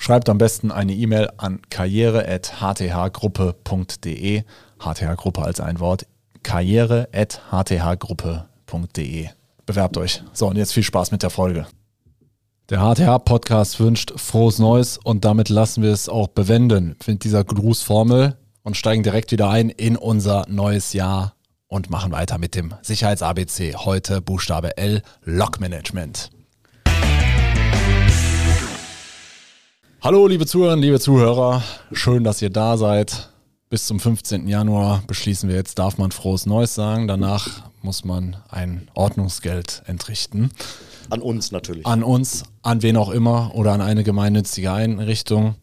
Schreibt am besten eine E-Mail an karriere.hthgruppe.de. HTH-Gruppe als ein Wort. karriere.hthgruppe.de. Bewerbt euch. So, und jetzt viel Spaß mit der Folge. Der HTH-Podcast wünscht frohes Neues und damit lassen wir es auch bewenden mit dieser Grußformel und steigen direkt wieder ein in unser neues Jahr und machen weiter mit dem Sicherheits-ABC. Heute Buchstabe L, Log-Management. Hallo, liebe Zuhörerinnen, liebe Zuhörer. Schön, dass ihr da seid. Bis zum 15. Januar beschließen wir jetzt, darf man frohes Neues sagen. Danach muss man ein Ordnungsgeld entrichten. An uns natürlich. An uns, an wen auch immer oder an eine gemeinnützige Einrichtung.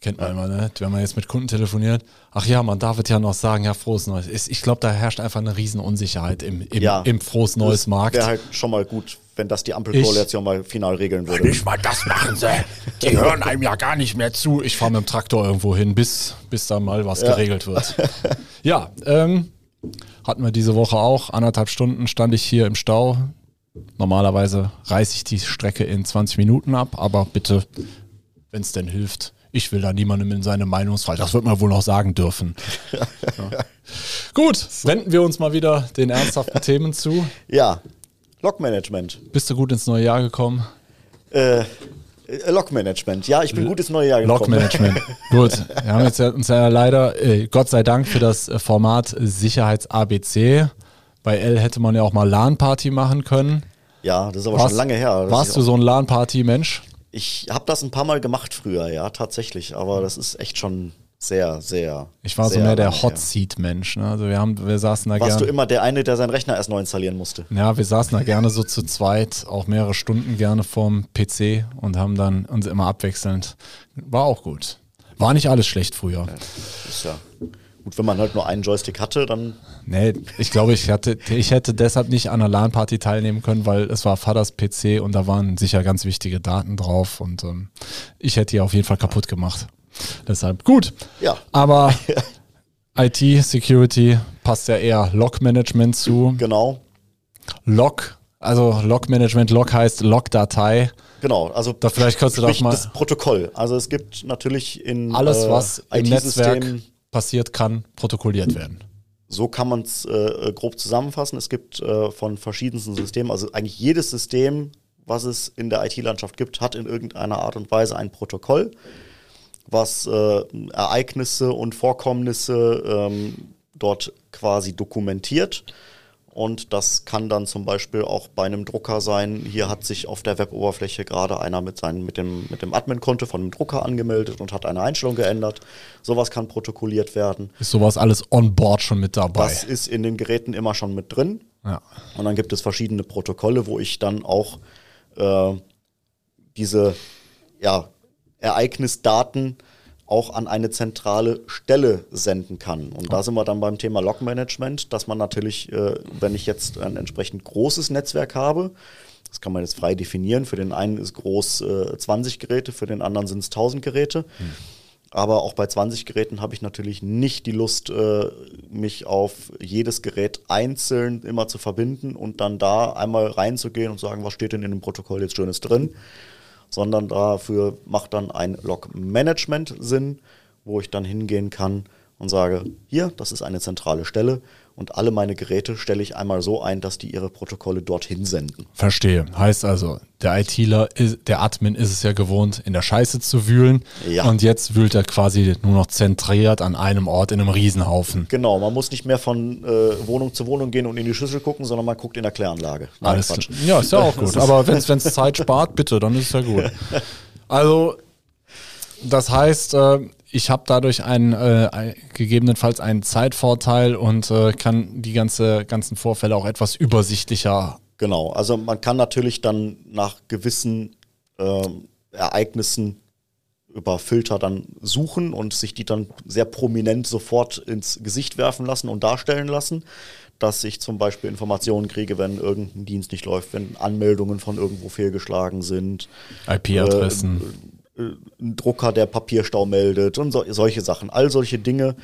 Kennt man immer, ne? wenn man jetzt mit Kunden telefoniert. Ach ja, man darf es ja noch sagen, ja, frohes Neues. Ich glaube, da herrscht einfach eine Riesenunsicherheit im, im, ja, im frohes Neues Markt. Wäre halt schon mal gut, wenn das die Ampelkoalition mal final regeln würde. Nicht mal das machen sie. Die hören einem ja gar nicht mehr zu. Ich fahre mit dem Traktor irgendwo hin, bis, bis da mal was ja. geregelt wird. Ja, ähm, hatten wir diese Woche auch. Anderthalb Stunden stand ich hier im Stau. Normalerweise reiße ich die Strecke in 20 Minuten ab, aber bitte, wenn es denn hilft, ich will da niemandem in seine Meinungsfreiheit. Das wird man wohl noch sagen dürfen. Ja. Gut, wenden wir uns mal wieder den ernsthaften Themen zu. Ja, Logmanagement. Bist du gut ins neue Jahr gekommen? Äh, äh Logmanagement. Ja, ich bin gut ins neue Jahr gekommen. Logmanagement. gut. Wir haben jetzt uns ja leider, äh, Gott sei Dank, für das äh, Format Sicherheits-ABC. Bei L hätte man ja auch mal LAN-Party machen können. Ja, das ist aber warst, schon lange her. Warst du so ein LAN-Party-Mensch? Ich habe das ein paar Mal gemacht früher, ja, tatsächlich. Aber das ist echt schon sehr, sehr. Ich war sehr so mehr der Hot Seat Mensch. Ne? Also wir haben, wir saßen da Warst gern, du immer der eine, der seinen Rechner erst neu installieren musste? Ja, wir saßen da gerne so zu zweit, auch mehrere Stunden gerne vorm PC und haben dann uns immer abwechselnd. War auch gut. War nicht alles schlecht früher. Ja, ist ja gut, wenn man halt nur einen Joystick hatte, dann. Nee, ich glaube, ich hatte, ich hätte deshalb nicht an der LAN-Party teilnehmen können, weil es war Vaters PC und da waren sicher ganz wichtige Daten drauf und ähm, ich hätte die auf jeden Fall kaputt gemacht. Deshalb gut. Ja. Aber IT, Security passt ja eher Log-Management zu. Genau. Log, also Log-Management, Log heißt Log-Datei. Genau, also da vielleicht kannst du das mal das Protokoll. Also es gibt natürlich in alles, was äh, im Netzwerk passiert, kann protokolliert werden. So kann man es äh, grob zusammenfassen. Es gibt äh, von verschiedensten Systemen, also eigentlich jedes System, was es in der IT-Landschaft gibt, hat in irgendeiner Art und Weise ein Protokoll was äh, Ereignisse und Vorkommnisse ähm, dort quasi dokumentiert. Und das kann dann zum Beispiel auch bei einem Drucker sein. Hier hat sich auf der Weboberfläche gerade einer mit, seinem, mit dem, mit dem Admin-Konto von dem Drucker angemeldet und hat eine Einstellung geändert. Sowas kann protokolliert werden. Ist sowas alles on board schon mit dabei? Das ist in den Geräten immer schon mit drin. Ja. Und dann gibt es verschiedene Protokolle, wo ich dann auch äh, diese ja, Ereignisdaten auch an eine zentrale Stelle senden kann. Und da sind wir dann beim Thema Log-Management, dass man natürlich, äh, wenn ich jetzt ein entsprechend großes Netzwerk habe, das kann man jetzt frei definieren, für den einen ist groß äh, 20 Geräte, für den anderen sind es 1000 Geräte. Hm. Aber auch bei 20 Geräten habe ich natürlich nicht die Lust, äh, mich auf jedes Gerät einzeln immer zu verbinden und dann da einmal reinzugehen und sagen, was steht denn in dem Protokoll jetzt Schönes drin sondern dafür macht dann ein Log-Management Sinn, wo ich dann hingehen kann und sage, hier, das ist eine zentrale Stelle und alle meine Geräte stelle ich einmal so ein, dass die ihre Protokolle dorthin senden. Verstehe. Heißt also, der ITler, der Admin ist es ja gewohnt, in der Scheiße zu wühlen. Ja. Und jetzt wühlt er quasi nur noch zentriert an einem Ort in einem Riesenhaufen. Genau, man muss nicht mehr von äh, Wohnung zu Wohnung gehen und in die Schüssel gucken, sondern man guckt in der Kläranlage. Nein, Alles Quatsch. Ja, ist ja auch gut. Aber wenn es Zeit spart, bitte, dann ist es ja gut. Also, das heißt, äh, ich habe dadurch einen, äh, gegebenenfalls einen Zeitvorteil und äh, kann die ganze, ganzen Vorfälle auch etwas übersichtlicher. Genau, also man kann natürlich dann nach gewissen äh, Ereignissen über Filter dann suchen und sich die dann sehr prominent sofort ins Gesicht werfen lassen und darstellen lassen, dass ich zum Beispiel Informationen kriege, wenn irgendein Dienst nicht läuft, wenn Anmeldungen von irgendwo fehlgeschlagen sind. IP-Adressen. Äh, ein Drucker, der Papierstau meldet und so, solche Sachen. All solche Dinge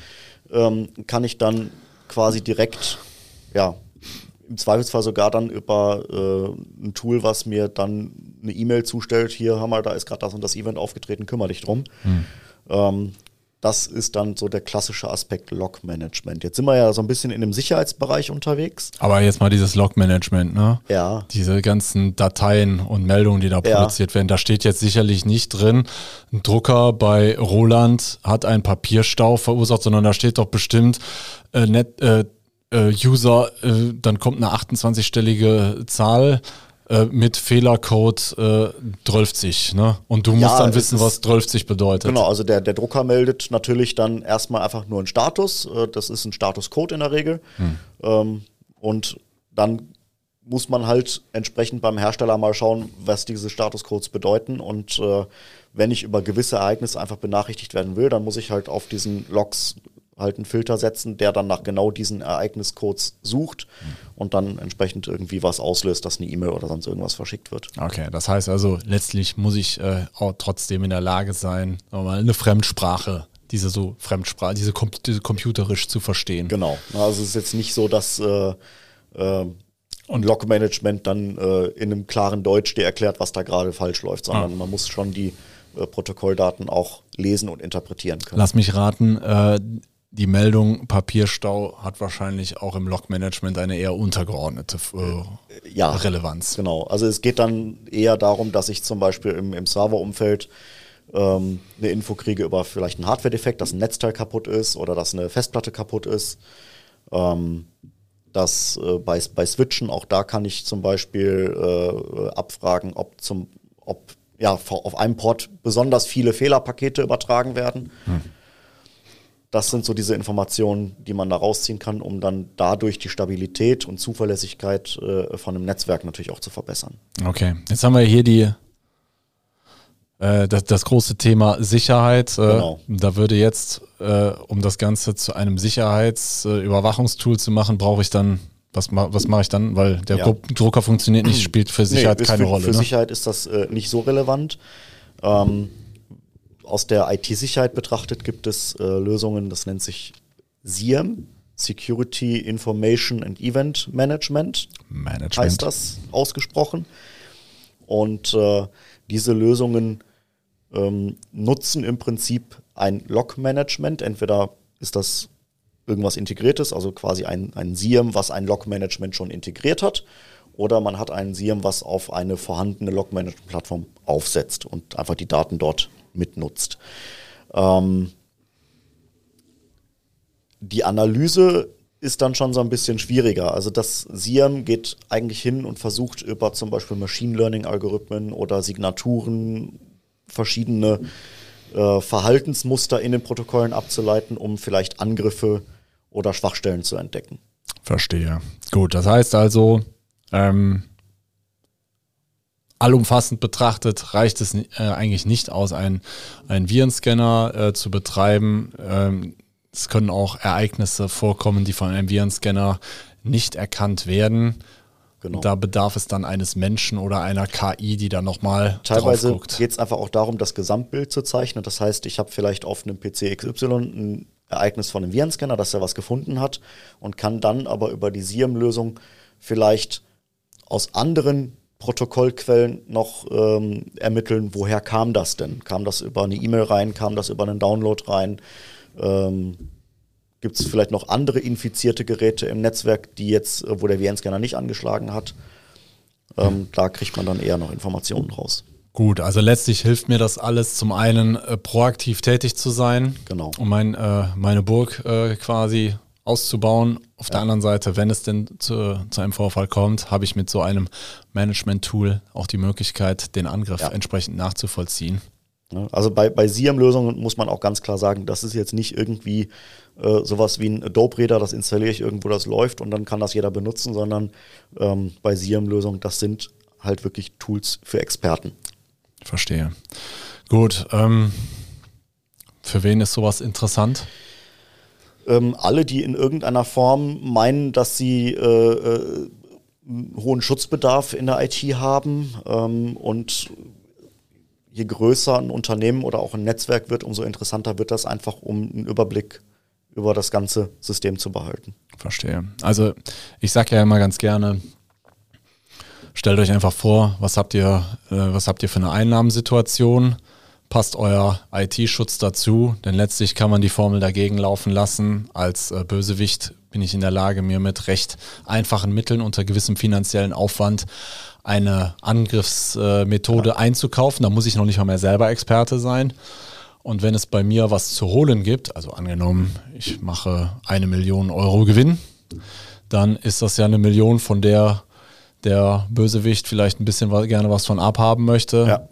ähm, kann ich dann quasi direkt ja, im Zweifelsfall sogar dann über äh, ein Tool, was mir dann eine E-Mail zustellt, hier Hammer, da ist gerade das und das Event aufgetreten, kümmere dich drum. Hm. Ähm, das ist dann so der klassische Aspekt Log-Management. Jetzt sind wir ja so ein bisschen in dem Sicherheitsbereich unterwegs. Aber jetzt mal dieses Log-Management, ne? Ja. Diese ganzen Dateien und Meldungen, die da ja. produziert werden, da steht jetzt sicherlich nicht drin, ein Drucker bei Roland hat einen Papierstau verursacht, sondern da steht doch bestimmt äh, net, äh, äh, User, äh, dann kommt eine 28-stellige Zahl äh, mit Fehlercode äh, 12, ne? Und du musst ja, dann wissen, was 12 bedeutet. Genau, also der, der Drucker meldet natürlich dann erstmal einfach nur einen Status. Äh, das ist ein Statuscode in der Regel. Hm. Ähm, und dann muss man halt entsprechend beim Hersteller mal schauen, was diese Statuscodes bedeuten. Und äh, wenn ich über gewisse Ereignisse einfach benachrichtigt werden will, dann muss ich halt auf diesen Logs halt einen Filter setzen, der dann nach genau diesen Ereigniscodes sucht und dann entsprechend irgendwie was auslöst, dass eine E-Mail oder sonst irgendwas verschickt wird. Okay, das heißt also, letztlich muss ich äh, auch trotzdem in der Lage sein, mal eine Fremdsprache diese so Fremdsprache, diese, Com diese computerisch zu verstehen. Genau. Also es ist jetzt nicht so, dass äh, äh, und Log-Management dann äh, in einem klaren Deutsch dir erklärt, was da gerade falsch läuft, sondern ah. man muss schon die äh, Protokolldaten auch lesen und interpretieren können. Lass mich raten, äh, die Meldung Papierstau hat wahrscheinlich auch im Log-Management eine eher untergeordnete äh, ja, Relevanz. Genau, also es geht dann eher darum, dass ich zum Beispiel im, im Serverumfeld ähm, eine Info kriege über vielleicht einen Hardware-Defekt, dass ein Netzteil kaputt ist oder dass eine Festplatte kaputt ist. Ähm, dass äh, bei, bei Switchen, auch da kann ich zum Beispiel äh, abfragen, ob zum, ob ja, auf einem Port besonders viele Fehlerpakete übertragen werden. Hm das sind so diese Informationen, die man da rausziehen kann, um dann dadurch die Stabilität und Zuverlässigkeit äh, von einem Netzwerk natürlich auch zu verbessern. Okay, jetzt haben wir hier die äh, das, das, große Thema Sicherheit. Äh, genau. Da würde jetzt, äh, um das Ganze zu einem Sicherheitsüberwachungstool zu machen, brauche ich dann was, was mache ich dann? Weil der ja. Drucker funktioniert nicht, spielt für Sicherheit nee, keine für, Rolle. Für ne? Sicherheit ist das nicht so relevant. Ähm, aus der IT-Sicherheit betrachtet gibt es äh, Lösungen, das nennt sich SIEM, Security Information and Event Management, Management. heißt das ausgesprochen. Und äh, diese Lösungen ähm, nutzen im Prinzip ein Log-Management. Entweder ist das irgendwas Integriertes, also quasi ein, ein SIEM, was ein Log-Management schon integriert hat, oder man hat ein SIEM, was auf eine vorhandene Log-Management-Plattform aufsetzt und einfach die Daten dort mitnutzt. Ähm, die Analyse ist dann schon so ein bisschen schwieriger. Also das SIEM geht eigentlich hin und versucht über zum Beispiel Machine Learning-Algorithmen oder Signaturen verschiedene äh, Verhaltensmuster in den Protokollen abzuleiten, um vielleicht Angriffe oder Schwachstellen zu entdecken. Verstehe. Gut, das heißt also, ähm, allumfassend betrachtet reicht es äh, eigentlich nicht aus, einen, einen Virenscanner äh, zu betreiben. Ähm, es können auch Ereignisse vorkommen, die von einem Virenscanner nicht erkannt werden. Genau. Da bedarf es dann eines Menschen oder einer KI, die da nochmal Teilweise geht es einfach auch darum, das Gesamtbild zu zeichnen. Das heißt, ich habe vielleicht auf einem PC XY ein Ereignis von einem Virenscanner, dass er was gefunden hat und kann dann aber über die SIEM-Lösung vielleicht aus anderen Protokollquellen noch ähm, ermitteln, woher kam das denn? Kam das über eine E-Mail rein? Kam das über einen Download rein? Ähm, Gibt es vielleicht noch andere infizierte Geräte im Netzwerk, die jetzt, äh, wo der VN-Scanner nicht angeschlagen hat? Ähm, da kriegt man dann eher noch Informationen raus. Gut, also letztlich hilft mir das alles zum einen äh, proaktiv tätig zu sein, genau. um mein, äh, meine Burg äh, quasi auszubauen. Auf ja. der anderen Seite, wenn es denn zu, zu einem Vorfall kommt, habe ich mit so einem Management-Tool auch die Möglichkeit, den Angriff ja. entsprechend nachzuvollziehen. Also bei, bei SIEM-Lösungen muss man auch ganz klar sagen, das ist jetzt nicht irgendwie äh, sowas wie ein Adobe-Reader, das installiere ich irgendwo, das läuft und dann kann das jeder benutzen, sondern ähm, bei SIEM-Lösungen, das sind halt wirklich Tools für Experten. Verstehe. Gut, ähm, für wen ist sowas interessant? Ähm, alle, die in irgendeiner Form meinen, dass sie äh, äh, hohen Schutzbedarf in der IT haben ähm, und je größer ein Unternehmen oder auch ein Netzwerk wird, umso interessanter wird das einfach, um einen Überblick über das ganze System zu behalten. Verstehe. Also ich sage ja immer ganz gerne, stellt euch einfach vor, was habt ihr, äh, was habt ihr für eine Einnahmensituation? Passt euer IT-Schutz dazu? Denn letztlich kann man die Formel dagegen laufen lassen. Als äh, Bösewicht bin ich in der Lage, mir mit recht einfachen Mitteln unter gewissem finanziellen Aufwand eine Angriffsmethode ja. einzukaufen. Da muss ich noch nicht mal mehr selber Experte sein. Und wenn es bei mir was zu holen gibt, also angenommen, ich mache eine Million Euro Gewinn, dann ist das ja eine Million, von der der Bösewicht vielleicht ein bisschen gerne was von abhaben möchte. Ja.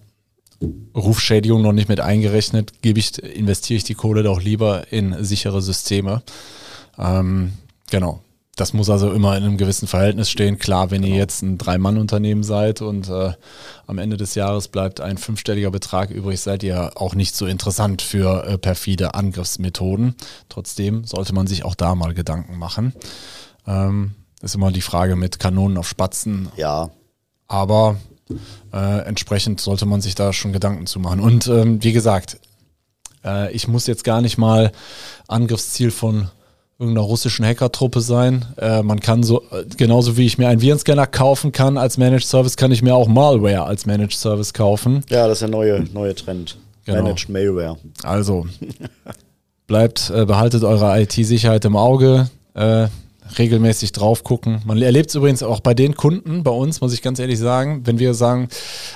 Rufschädigung noch nicht mit eingerechnet, gebe ich, investiere ich die Kohle doch lieber in sichere Systeme. Ähm, genau. Das muss also immer in einem gewissen Verhältnis stehen. Klar, wenn genau. ihr jetzt ein Drei-Mann-Unternehmen seid und äh, am Ende des Jahres bleibt ein fünfstelliger Betrag übrig, seid ihr auch nicht so interessant für äh, perfide Angriffsmethoden. Trotzdem sollte man sich auch da mal Gedanken machen. Ähm, ist immer die Frage mit Kanonen auf Spatzen. Ja. Aber äh, entsprechend sollte man sich da schon Gedanken zu machen. Und ähm, wie gesagt, äh, ich muss jetzt gar nicht mal Angriffsziel von irgendeiner russischen Hackertruppe sein. Äh, man kann so, äh, genauso wie ich mir einen Virenscanner kaufen kann als Managed Service, kann ich mir auch Malware als Managed Service kaufen. Ja, das ist der neue, neue Trend. Genau. Managed Malware. Also, bleibt, äh, behaltet eure IT-Sicherheit im Auge. Äh, regelmäßig drauf gucken. Man erlebt es übrigens auch bei den Kunden, bei uns, muss ich ganz ehrlich sagen, wenn wir sagen,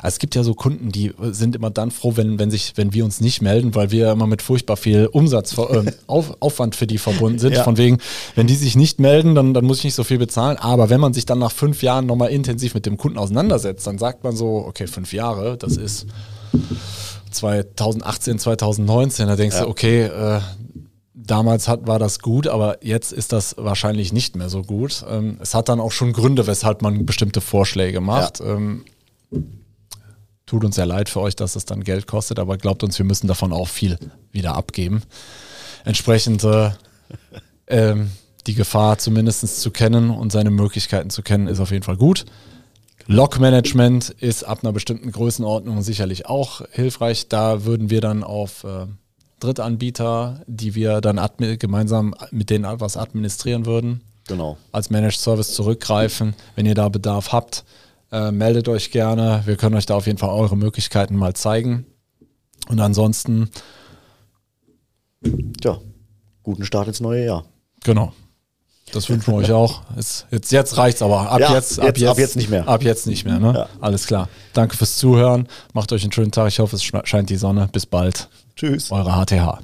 also es gibt ja so Kunden, die sind immer dann froh, wenn, wenn, sich, wenn wir uns nicht melden, weil wir immer mit furchtbar viel Umsatz, äh, Auf, Aufwand für die verbunden sind. Ja. Von wegen, wenn die sich nicht melden, dann, dann muss ich nicht so viel bezahlen. Aber wenn man sich dann nach fünf Jahren nochmal intensiv mit dem Kunden auseinandersetzt, dann sagt man so, okay, fünf Jahre, das ist 2018, 2019, da denkst ja. du, okay, äh, damals hat, war das gut, aber jetzt ist das wahrscheinlich nicht mehr so gut. Ähm, es hat dann auch schon Gründe, weshalb man bestimmte Vorschläge macht. Ja. Ähm, tut uns sehr leid für euch, dass es dann Geld kostet, aber glaubt uns, wir müssen davon auch viel wieder abgeben. Entsprechend äh, ähm, die Gefahr zumindest zu kennen und seine Möglichkeiten zu kennen, ist auf jeden Fall gut. Log-Management ist ab einer bestimmten Größenordnung sicherlich auch hilfreich. Da würden wir dann auf äh, Drittanbieter, die wir dann gemeinsam mit denen was administrieren würden. Genau. Als Managed Service zurückgreifen. Wenn ihr da Bedarf habt, äh, meldet euch gerne. Wir können euch da auf jeden Fall eure Möglichkeiten mal zeigen. Und ansonsten. Tja, guten Start ins neue Jahr. Genau. Das wünschen wir euch auch. Jetzt, jetzt, jetzt reicht's aber. Ab, ja, jetzt, ab, jetzt, ab jetzt nicht mehr. Ab jetzt nicht mehr. Ne? Ja. Alles klar. Danke fürs Zuhören. Macht euch einen schönen Tag. Ich hoffe, es scheint die Sonne. Bis bald. Tschüss. Eure HTH.